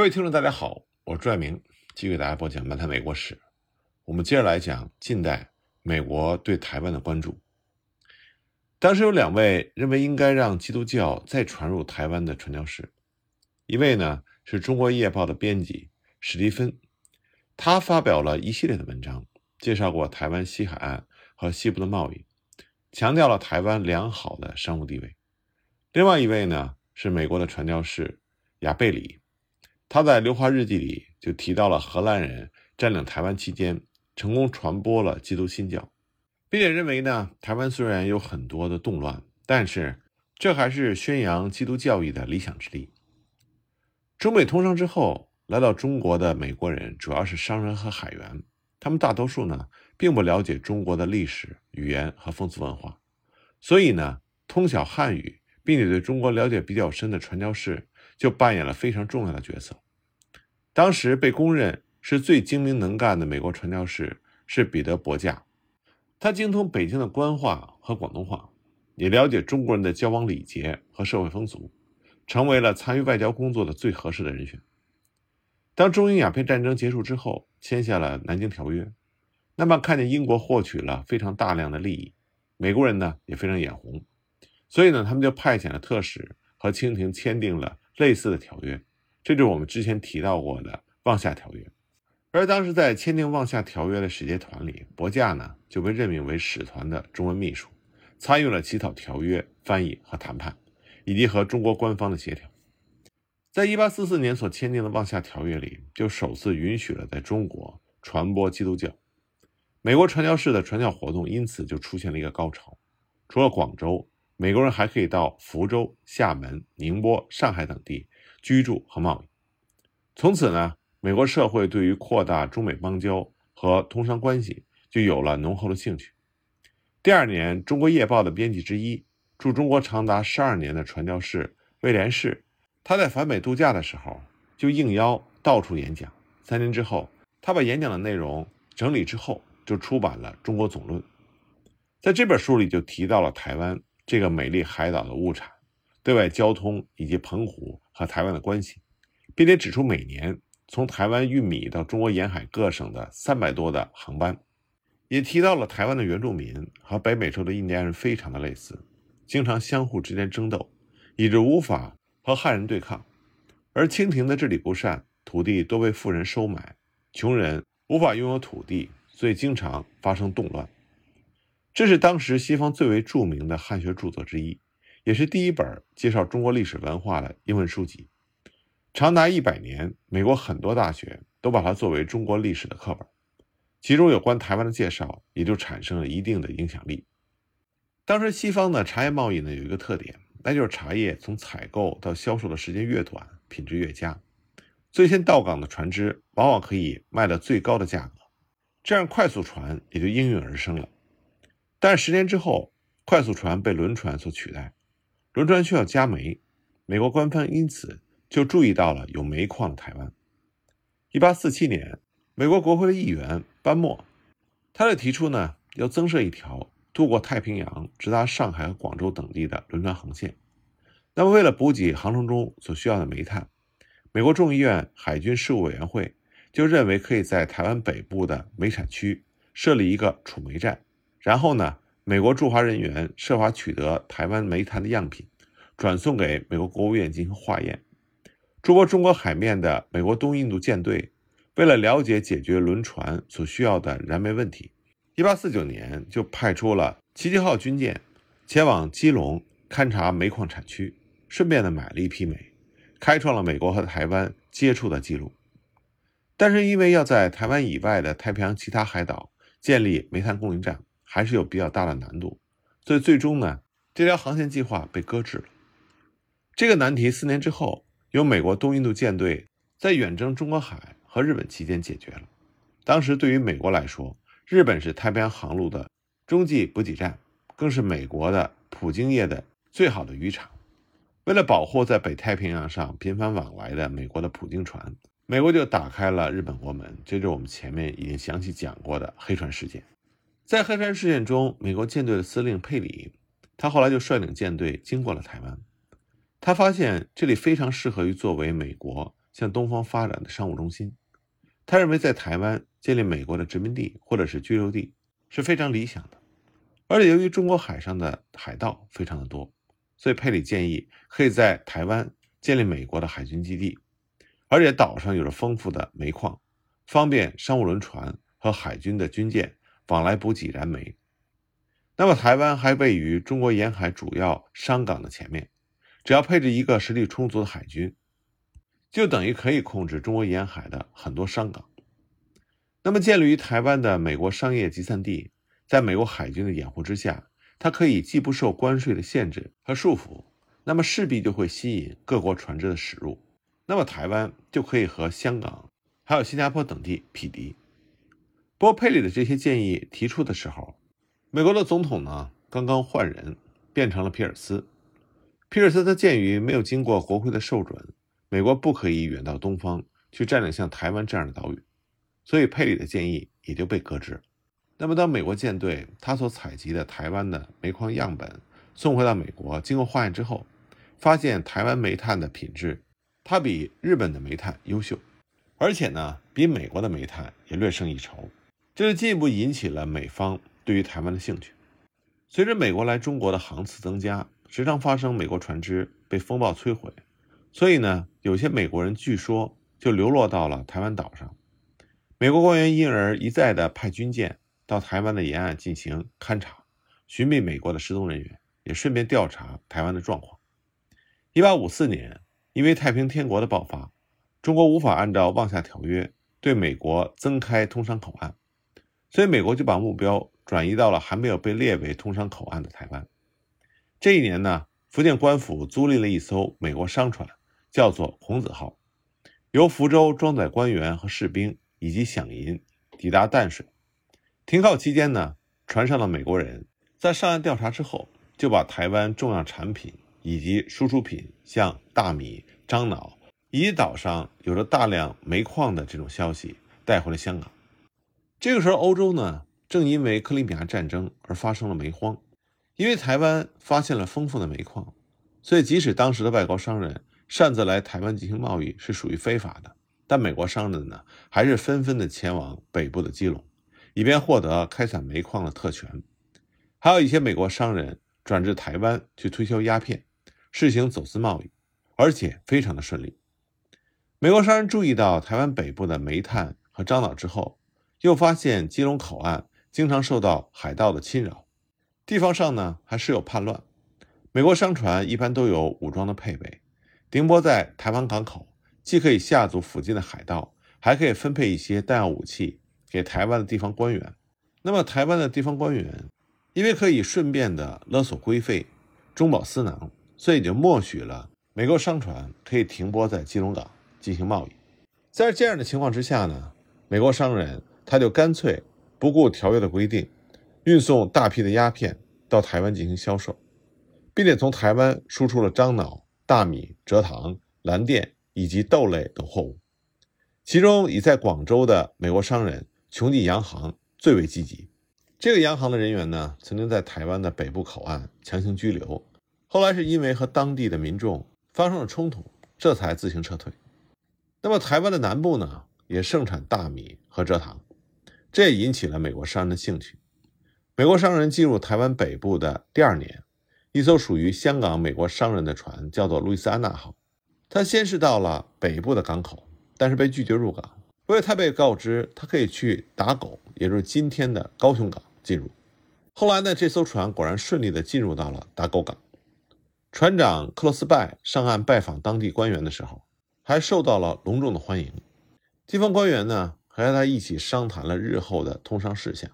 各位听众，大家好，我是朱爱明，继续给大家播讲《漫谈美国史》。我们接着来讲近代美国对台湾的关注。当时有两位认为应该让基督教再传入台湾的传教士，一位呢是中国夜报的编辑史蒂芬，他发表了一系列的文章，介绍过台湾西海岸和西部的贸易，强调了台湾良好的商务地位。另外一位呢是美国的传教士亚贝里。他在留华日记里就提到了荷兰人占领台湾期间，成功传播了基督新教，并且认为呢，台湾虽然有很多的动乱，但是这还是宣扬基督教义的理想之地。中美通商之后，来到中国的美国人主要是商人和海员，他们大多数呢并不了解中国的历史、语言和风俗文化，所以呢，通晓汉语并且对中国了解比较深的传教士。就扮演了非常重要的角色。当时被公认是最精明能干的美国传教士是彼得·伯驾，他精通北京的官话和广东话，也了解中国人的交往礼节和社会风俗，成为了参与外交工作的最合适的人选。当中英鸦片战争结束之后，签下了《南京条约》，那么看见英国获取了非常大量的利益，美国人呢也非常眼红，所以呢，他们就派遣了特使和清廷签订了。类似的条约，这就是我们之前提到过的《望夏条约》。而当时在签订《望夏条约》的使节团里，伯驾呢就被任命为使团的中文秘书，参与了起草条约、翻译和谈判，以及和中国官方的协调。在一八四四年所签订的《望夏条约》里，就首次允许了在中国传播基督教。美国传教士的传教活动因此就出现了一个高潮。除了广州。美国人还可以到福州、厦门、宁波、上海等地居住和贸易。从此呢，美国社会对于扩大中美邦交和通商关系就有了浓厚的兴趣。第二年，《中国夜报》的编辑之一、驻中国长达十二年的传教士威廉士，他在反美度假的时候就应邀到处演讲。三年之后，他把演讲的内容整理之后，就出版了《中国总论》。在这本书里，就提到了台湾。这个美丽海岛的物产、对外交通以及澎湖和台湾的关系，并且指出每年从台湾运米到中国沿海各省的三百多的航班，也提到了台湾的原住民和北美洲的印第安人非常的类似，经常相互之间争斗，以致无法和汉人对抗。而清廷的治理不善，土地多被富人收买，穷人无法拥有土地，所以经常发生动乱。这是当时西方最为著名的汉学著作之一，也是第一本介绍中国历史文化的英文书籍。长达一百年，美国很多大学都把它作为中国历史的课本，其中有关台湾的介绍也就产生了一定的影响力。当时西方的茶叶贸易呢有一个特点，那就是茶叶从采购到销售的时间越短，品质越佳。最先到港的船只往往可以卖到最高的价格，这样快速船也就应运而生了。但是十年之后，快速船被轮船所取代，轮船需要加煤，美国官方因此就注意到了有煤矿的台湾。一八四七年，美国国会的议员班默，他就提出呢，要增设一条渡过太平洋直达上海和广州等地的轮船航线。那么，为了补给航程中所需要的煤炭，美国众议院海军事务委员会就认为可以在台湾北部的煤产区设立一个储煤站。然后呢，美国驻华人员设法取得台湾煤炭的样品，转送给美国国务院进行化验。驻泊中国海面的美国东印度舰队，为了了解解决轮船所需要的燃煤问题，1849年就派出了齐齐号军舰前往基隆勘察煤矿产区，顺便呢买了一批煤，开创了美国和台湾接触的记录。但是因为要在台湾以外的太平洋其他海岛建立煤炭供应站。还是有比较大的难度，所以最终呢，这条航线计划被搁置了。这个难题四年之后，由美国东印度舰队在远征中国海和日本期间解决了。当时对于美国来说，日本是太平洋航路的中继补给站，更是美国的普京业的最好的渔场。为了保护在北太平洋上频繁往来的美国的普京船，美国就打开了日本国门。这就是我们前面已经详细讲过的黑船事件。在黑山事件中，美国舰队的司令佩里，他后来就率领舰队经过了台湾。他发现这里非常适合于作为美国向东方发展的商务中心。他认为在台湾建立美国的殖民地或者是居留地是非常理想的。而且由于中国海上的海盗非常的多，所以佩里建议可以在台湾建立美国的海军基地，而且岛上有着丰富的煤矿，方便商务轮船和海军的军舰往来补给燃煤。那么台湾还位于中国沿海主要商港的前面。只要配置一个实力充足的海军，就等于可以控制中国沿海的很多商港。那么，建立于台湾的美国商业集散地，在美国海军的掩护之下，它可以既不受关税的限制和束缚，那么势必就会吸引各国船只的驶入。那么，台湾就可以和香港还有新加坡等地匹敌。不过，佩里的这些建议提出的时候，美国的总统呢刚刚换人，变成了皮尔斯。皮尔斯他鉴于没有经过国会的授准，美国不可以远到东方去占领像台湾这样的岛屿，所以佩里的建议也就被搁置。那么，当美国舰队他所采集的台湾的煤矿样本送回到美国，经过化验之后，发现台湾煤炭的品质，它比日本的煤炭优秀，而且呢，比美国的煤炭也略胜一筹，这就进一步引起了美方对于台湾的兴趣。随着美国来中国的航次增加。时常发生美国船只被风暴摧毁，所以呢，有些美国人据说就流落到了台湾岛上。美国官员因而一再的派军舰到台湾的沿岸进行勘察、寻觅美国的失踪人员，也顺便调查台湾的状况。一八五四年，因为太平天国的爆发，中国无法按照望厦条约对美国增开通商口岸，所以美国就把目标转移到了还没有被列为通商口岸的台湾。这一年呢，福建官府租赁了一艘美国商船，叫做“孔子号”，由福州装载官员和士兵以及饷银抵达淡水。停靠期间呢，船上的美国人在上岸调查之后，就把台湾重要产品以及输出品，像大米、樟脑以及岛上有着大量煤矿的这种消息带回了香港。这个时候，欧洲呢，正因为克里米亚战争而发生了煤荒。因为台湾发现了丰富的煤矿，所以即使当时的外国商人擅自来台湾进行贸易是属于非法的，但美国商人呢还是纷纷的前往北部的基隆，以便获得开采煤矿的特权。还有一些美国商人转至台湾去推销鸦片，实行走私贸易，而且非常的顺利。美国商人注意到台湾北部的煤炭和樟脑之后，又发现基隆口岸经常受到海盗的侵扰。地方上呢还时有叛乱，美国商船一般都有武装的配备，停泊在台湾港口，既可以吓阻附近的海盗，还可以分配一些弹药武器给台湾的地方官员。那么台湾的地方官员因为可以顺便的勒索规费、中饱私囊，所以就默许了美国商船可以停泊在基隆港进行贸易。在这样的情况之下呢，美国商人他就干脆不顾条约的规定。运送大批的鸦片到台湾进行销售，并且从台湾输出了樟脑、大米、蔗糖、蓝靛以及豆类等货物。其中以在广州的美国商人琼记洋行最为积极。这个洋行的人员呢，曾经在台湾的北部口岸强行拘留，后来是因为和当地的民众发生了冲突，这才自行撤退。那么台湾的南部呢，也盛产大米和蔗糖，这也引起了美国商人的兴趣。美国商人进入台湾北部的第二年，一艘属于香港美国商人的船叫做路易斯安那号。他先是到了北部的港口，但是被拒绝入港，因为他被告知他可以去打狗，也就是今天的高雄港进入。后来呢，这艘船果然顺利地进入到了打狗港。船长克洛斯拜上岸拜访当地官员的时候，还受到了隆重的欢迎。地方官员呢，和他一起商谈了日后的通商事项。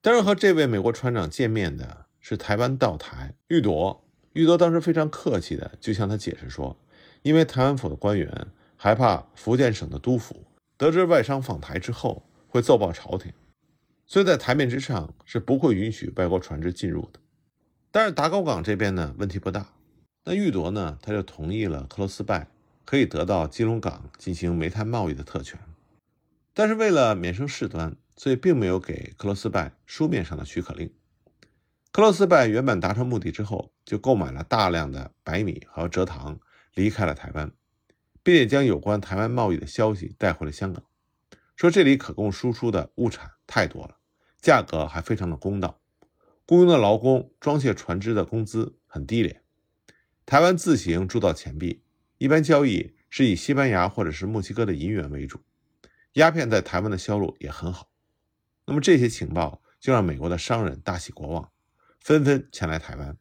当时和这位美国船长见面的是台湾道台玉铎。玉铎当时非常客气的就向他解释说，因为台湾府的官员害怕福建省的督府得知外商访台之后会奏报朝廷，所以在台面之上是不会允许外国船只进入的。但是达高港这边呢问题不大，那玉铎呢他就同意了克罗斯拜可以得到基隆港进行煤炭贸易的特权，但是为了免生事端。所以并没有给克罗斯拜书面上的许可令。克罗斯拜原本达成目的之后，就购买了大量的白米和蔗糖，离开了台湾，并且将有关台湾贸易的消息带回了香港，说这里可供输出的物产太多了，价格还非常的公道，雇佣的劳工装卸船只的工资很低廉，台湾自行铸造钱币，一般交易是以西班牙或者是墨西哥的银元为主，鸦片在台湾的销路也很好。那么这些情报就让美国的商人大喜过望，纷纷前来台湾。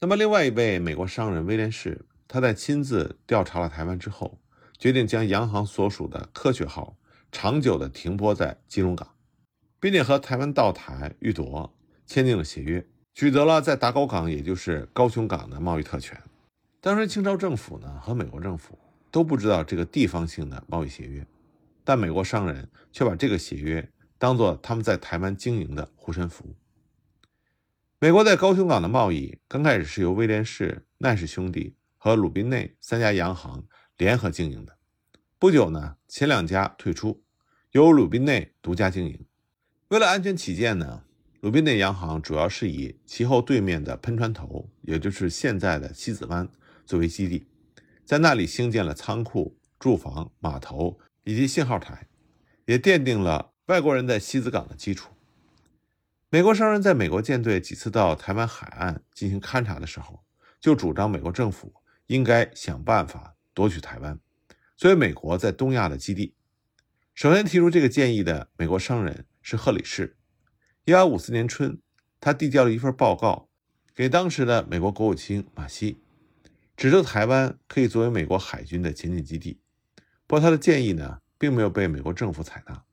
那么另外一位美国商人威廉士，他在亲自调查了台湾之后，决定将洋行所属的科学号长久的停泊在基隆港，并且和台湾道台、玉铎签订了协约，取得了在达高港，也就是高雄港的贸易特权。当时清朝政府呢和美国政府都不知道这个地方性的贸易协约，但美国商人却把这个协约。当做他们在台湾经营的护身符。美国在高雄港的贸易刚开始是由威廉士、奈氏兄弟和鲁宾内三家洋行联合经营的。不久呢，前两家退出，由鲁宾内独家经营。为了安全起见呢，鲁宾内洋行主要是以其后对面的喷船头，也就是现在的西子湾作为基地，在那里兴建了仓库、住房、码头以及信号台，也奠定了。外国人在西子港的基础。美国商人在美国舰队几次到台湾海岸进行勘察的时候，就主张美国政府应该想办法夺取台湾，作为美国在东亚的基地。首先提出这个建议的美国商人是赫里士。1854年春，他递交了一份报告给当时的美国国务卿马西，指出台湾可以作为美国海军的前进基地。不过他的建议呢，并没有被美国政府采纳。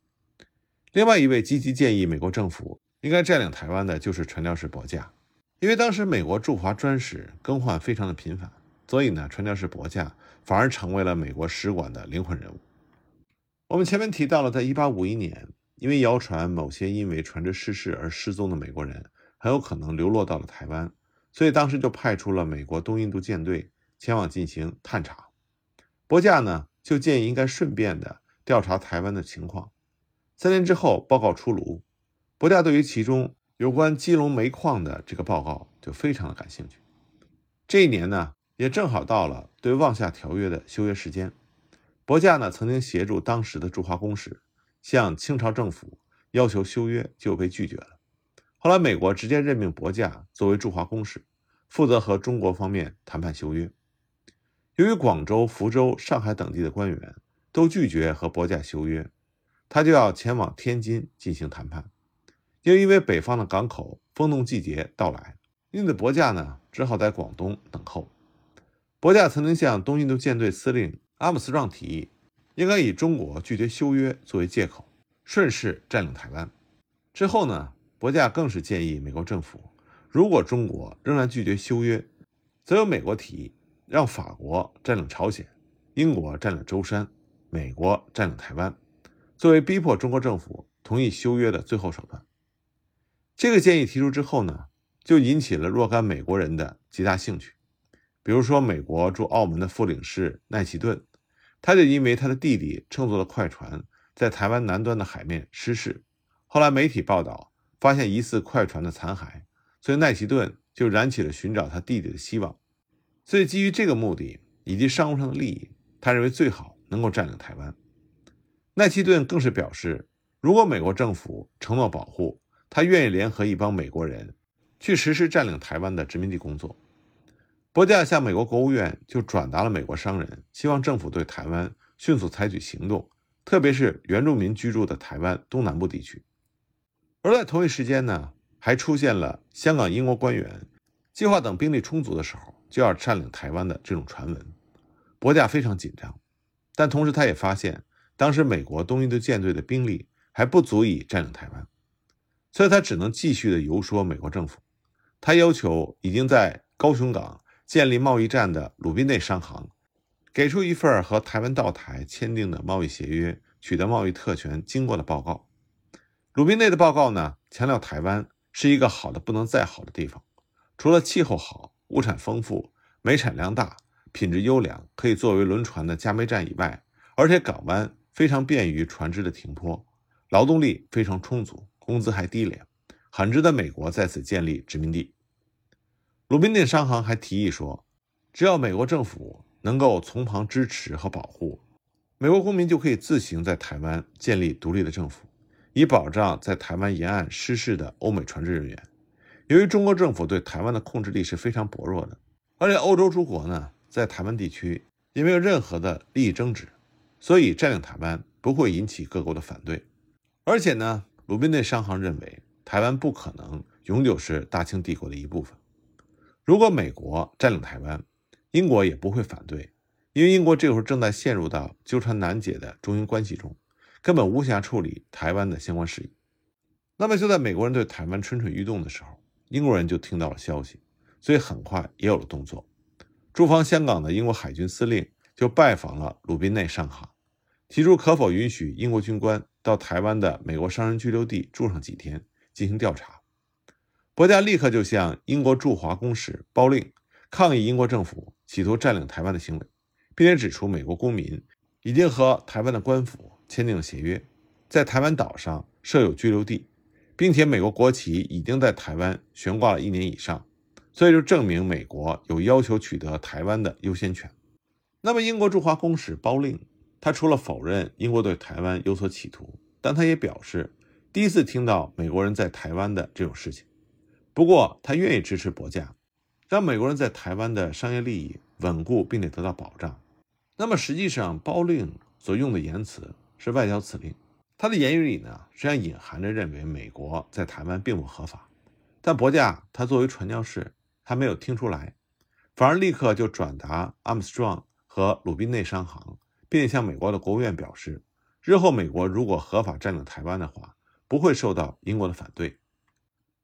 另外一位积极建议美国政府应该占领台湾的，就是传教士伯驾，因为当时美国驻华专使更换非常的频繁，所以呢，传教士伯驾反而成为了美国使馆的灵魂人物。我们前面提到了，在1851年，因为谣传某些因为船只失事而失踪的美国人很有可能流落到了台湾，所以当时就派出了美国东印度舰队前往进行探查。伯驾呢，就建议应该顺便的调查台湾的情况。三年之后，报告出炉，伯驾对于其中有关基隆煤矿的这个报告就非常的感兴趣。这一年呢，也正好到了对望夏条约的修约时间。伯驾呢，曾经协助当时的驻华公使向清朝政府要求修约，就被拒绝了。后来，美国直接任命伯驾作为驻华公使，负责和中国方面谈判修约。由于广州、福州、上海等地的官员都拒绝和伯驾修约。他就要前往天津进行谈判，又因为北方的港口风冻季节到来，因此伯驾呢只好在广东等候。伯驾曾经向东印度舰队司令阿姆斯壮提议，应该以中国拒绝修约作为借口，顺势占领台湾。之后呢，伯驾更是建议美国政府，如果中国仍然拒绝修约，则由美国提议让法国占领朝鲜，英国占领舟山，美国占领台湾。作为逼迫中国政府同意修约的最后手段，这个建议提出之后呢，就引起了若干美国人的极大兴趣。比如说，美国驻澳门的副领事奈奇顿，他就因为他的弟弟乘坐的快船在台湾南端的海面失事，后来媒体报道发现疑似快船的残骸，所以奈奇顿就燃起了寻找他弟弟的希望。所以基于这个目的以及商务上的利益，他认为最好能够占领台湾。奈奇顿更是表示，如果美国政府承诺保护，他愿意联合一帮美国人去实施占领台湾的殖民地工作。伯驾向美国国务院就转达了美国商人希望政府对台湾迅速采取行动，特别是原住民居住的台湾东南部地区。而在同一时间呢，还出现了香港英国官员计划等兵力充足的时候就要占领台湾的这种传闻。伯驾非常紧张，但同时他也发现。当时美国东印度舰队的兵力还不足以占领台湾，所以他只能继续的游说美国政府。他要求已经在高雄港建立贸易站的鲁宾内商行，给出一份和台湾道台签订的贸易协约、取得贸易特权经过的报告。鲁宾内的报告呢，强调台湾是一个好的不能再好的地方，除了气候好、物产丰富、煤产量大、品质优良，可以作为轮船的加煤站以外，而且港湾。非常便于船只的停泊，劳动力非常充足，工资还低廉，很值得美国在此建立殖民地。鲁宾内商行还提议说，只要美国政府能够从旁支持和保护，美国公民就可以自行在台湾建立独立的政府，以保障在台湾沿岸失事的欧美船只人员。由于中国政府对台湾的控制力是非常薄弱的，而且欧洲诸国呢在台湾地区也没有任何的利益争执，所以占领台湾不会引起各国的反对。而且呢，鲁宾内商行认为台湾不可能永久是大清帝国的一部分。如果美国占领台湾，英国也不会反对，因为英国这会儿正在陷入到纠缠难解的中英关系中，根本无暇处理台湾的相关事宜。那么就在美国人对台湾蠢蠢欲动的时候，英国人就听到了消息，所以很快也有了动作。驻防香港的英国海军司令就拜访了鲁宾内商行，提出可否允许英国军官到台湾的美国商人居留地住上几天，进行调查。伯家立刻就向英国驻华公使包令抗议英国政府企图占领台湾的行为，并且指出美国公民已经和台湾的官府签订了协约，在台湾岛上设有居留地，并且美国国旗已经在台湾悬挂了一年以上，所以就证明美国有要求取得台湾的优先权。那么，英国驻华公使包令他除了否认英国对台湾有所企图，但他也表示第一次听到美国人在台湾的这种事情。不过，他愿意支持博价，让美国人在台湾的商业利益稳固并且得到保障。那么，实际上包令所用的言辞是外交辞令，他的言语里呢，实际上隐含着认为美国在台湾并不合法。但博价他作为传教士，他没有听出来，反而立刻就转达阿姆斯壮和鲁宾内商行，并且向美国的国务院表示，日后美国如果合法占领台湾的话，不会受到英国的反对。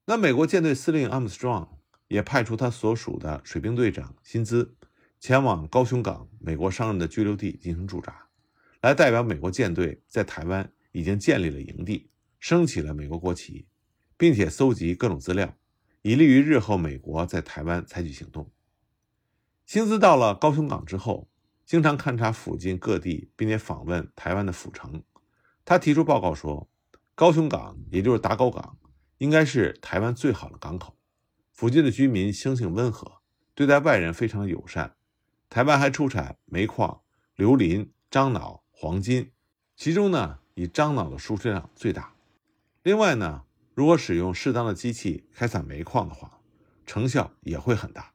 那美国舰队司令阿姆斯壮也派出他所属的水兵队长薪资前往高雄港美国商人的居留地进行驻扎，来代表美国舰队在台湾已经建立了营地，升起了美国国旗，并且搜集各种资料，以利于日后美国在台湾采取行动。辛兹到了高雄港之后，经常勘察附近各地，并且访问台湾的府城。他提出报告说，高雄港也就是打狗港。应该是台湾最好的港口，附近的居民生性温和，对待外人非常友善。台湾还出产煤矿、硫磷、樟脑、黄金，其中呢以樟脑的输出量最大。另外呢，如果使用适当的机器开采煤矿的话，成效也会很大。